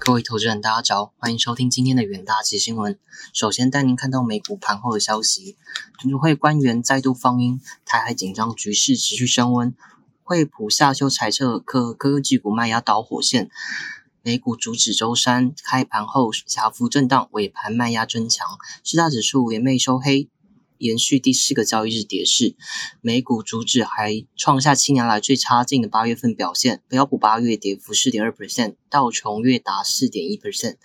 各位投资人，大家早，欢迎收听今天的远大奇新闻。首先带您看到美股盘后的消息，联储会官员再度放鹰，台海紧张局势持续升温。惠普下修财测科科技股卖压导火线，美股主指周三开盘后小幅震荡，尾盘卖压增强，四大指数连袂收黑。延续第四个交易日跌势，美股主指还创下七年来最差劲的八月份表现，标普八月跌幅四点二 percent，道琼月达四点一 percent，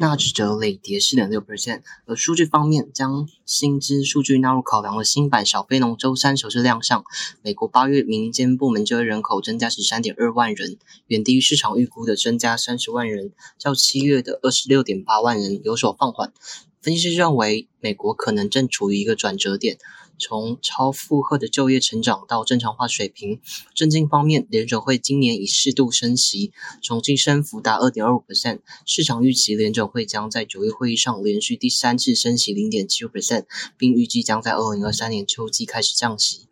纳指则累跌四点六 percent。而数据方面，将薪资数据纳入考量的新版小非农周三首次亮相，美国八月民间部门就业人口增加十三点二万人，远低于市场预估的增加三十万人，较七月的二十六点八万人有所放缓。分析师认为，美国可能正处于一个转折点，从超负荷的就业成长到正常化水平。政经方面，联准会今年已适度升息，总计升幅达二点二五 percent。市场预期联准会将在九月会议上连续第三次升息零点七五 percent，并预计将在二零二三年秋季开始降息。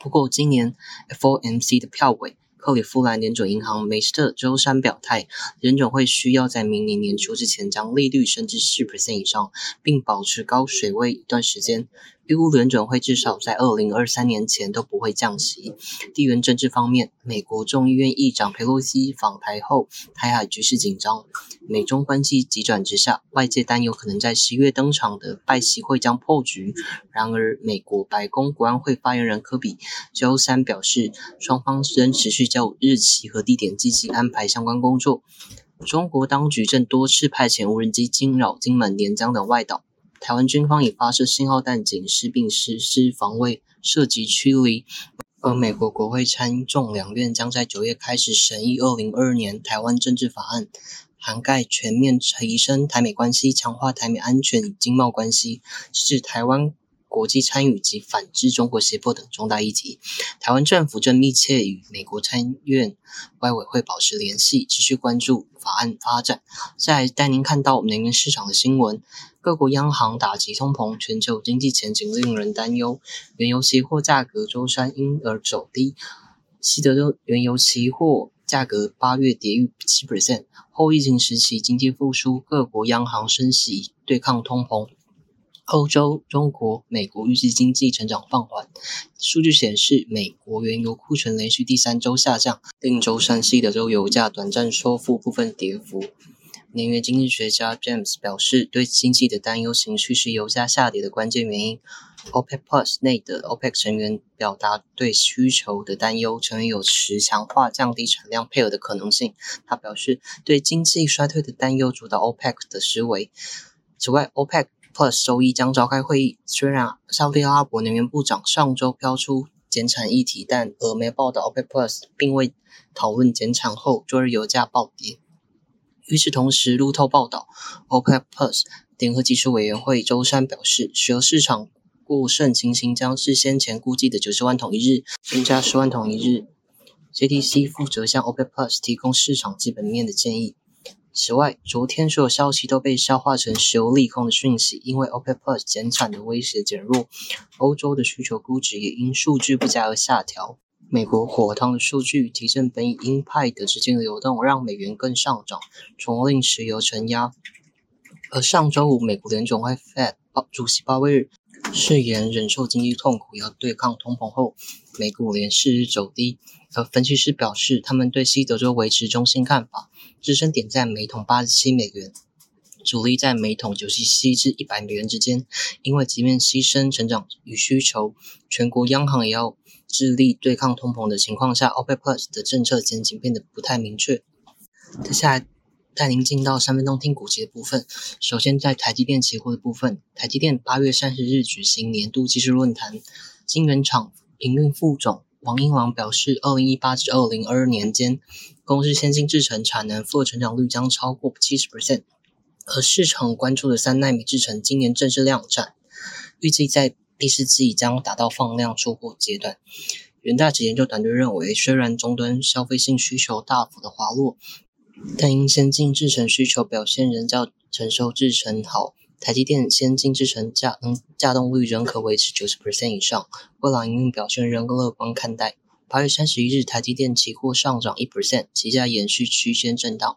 不过，今年 FOMC 的票委。克利夫兰联准银行梅斯特周三表态，联准会需要在明年年初之前将利率升至四 percent 以上，并保持高水位一段时间。预估联准会至少在二零二三年前都不会降息。地缘政治方面，美国众议院议长佩洛西访台后，台海局势紧张，美中关系急转直下，外界担忧可能在十月登场的拜习会将破局。然而，美国白宫国安会发言人科比周三表示，双方仍持续就日期和地点积极安排相关工作。中国当局正多次派遣无人机惊扰金门、连江等外岛。台湾军方已发射信号弹警示，并实施防卫涉及驱离。而美国国会参众两院将在九月开始审议二零二二年台湾政治法案，涵盖全面提升台美关系、强化台美安全与经贸关系，是台湾。国际参与及反制中国胁迫等重大议题，台湾政府正密切与美国参院外委会保持联系，持续关注法案发展。再带您看到能源市场的新闻，各国央行打击通膨，全球经济前景令人担忧。原油期货价格周三因而走低，西德州原油期货价格八月跌逾七 percent。后疫情时期经济复苏，各国央行升息对抗通膨。欧洲、中国、美国预计经济成长放缓。数据显示，美国原油库存连续第三周下降，令周三西德州油价短暂收复部分跌幅。能源经济学家 James 表示，对经济的担忧情绪是油价下跌的关键原因。OPEC Plus 内的 OPEC 成员表达对需求的担忧，成员有持强化降低产量配额的可能性。他表示，对经济衰退的担忧主导 OPEC 的思维。此外，OPEC Plus 周一将召开会议。虽然沙特阿拉伯能源部长上周飘出减产议题，但俄媒报道 OPEC Plus 并未讨论减产后，昨日油价暴跌。与此同时，路透报道，OPEC Plus 联合技术委员会周三表示，石油市场过剩情形将是先前估计的九十万桶一日增加十万桶一日。JTC 负责向 OPEC Plus 提供市场基本面的建议。此外，昨天所有消息都被消化成石油利空的讯息，因为 OPEC Plus 减产的威胁减弱，欧洲的需求估值也因数据不佳而下调。美国火汤的数据提振本已鹰派的资金流动，让美元更上涨，从而令石油承压。而上周五，美国联总会 Fed 主席鲍威尔誓言忍受经济痛苦，要对抗通膨后，美股连四日走低。而分析师表示，他们对西德州维持中性看法，支撑点在每桶八十七美元，阻力在每桶九十七至一百美元之间。因为即便牺牲成长与需求，全国央行也要致力对抗通膨的情况下，OPEC Plus 的政策前景变得不太明确。接下来带您进到三分钟听股节的部分。首先，在台积电期货的部分，台积电八月三十日举行年度技术论坛，晶圆厂营运副总。王英王表示，二零一八至二零二二年间，公司先进制程产能复合成长率将超过七十 percent，而市场关注的三纳米制程今年正式量产，预计在第四季将达到放量出货阶段。元大指研究团队认为，虽然终端消费性需求大幅的滑落，但因先进制程需求表现仍较成熟制程好。台积电先进制程价能稼动率仍可维持九十 percent 以上，未来营运表现仍乐观看待。八月三十一日，台积电期货上涨一 percent，旗下延续区间震荡。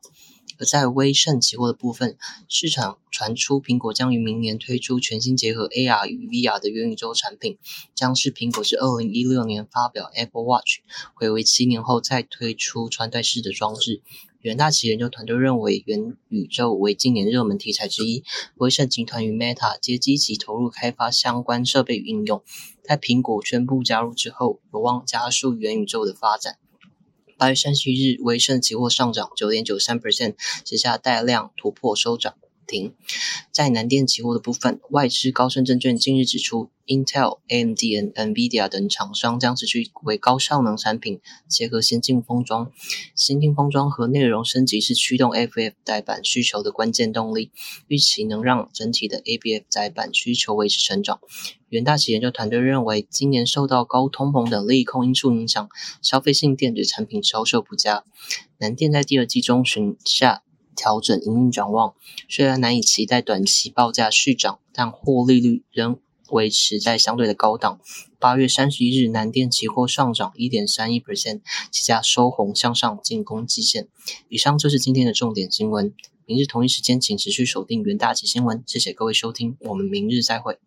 而在微盛期货的部分，市场传出苹果将于明年推出全新结合 AR 与 VR 的元宇宙产品，将是苹果自二零一六年发表 Apple Watch，回为七年后再推出穿戴式的装置。远大旗研究团队认为，元宇宙为今年热门题材之一，威盛集团与 Meta 皆积极投入开发相关设备与应用，在苹果宣布加入之后，有望加速元宇宙的发展。八月三十一日，威盛期货上涨九点九三 percent，写下带量突破收涨停。在南电期货的部分，外资高盛证券近日指出，Intel、AMD、NVIDIA 等厂商将持续为高效能产品结合先进封装。先进封装和内容升级是驱动 FF 载板需求的关键动力，预期能让整体的 ABF 载板需求维持成长。元大企研究团队认为，今年受到高通膨等利空因素影响，消费性电子产品销售不佳。南电在第二季中旬下调整营运展望，虽然难以期待短期报价续涨，但获利率仍维持在相对的高档。八月三十一日，南电期货上涨一点三一 percent，期价收红向上进攻季线。以上就是今天的重点新闻。明日同一时间，请持续锁定元大旗新闻。谢谢各位收听，我们明日再会。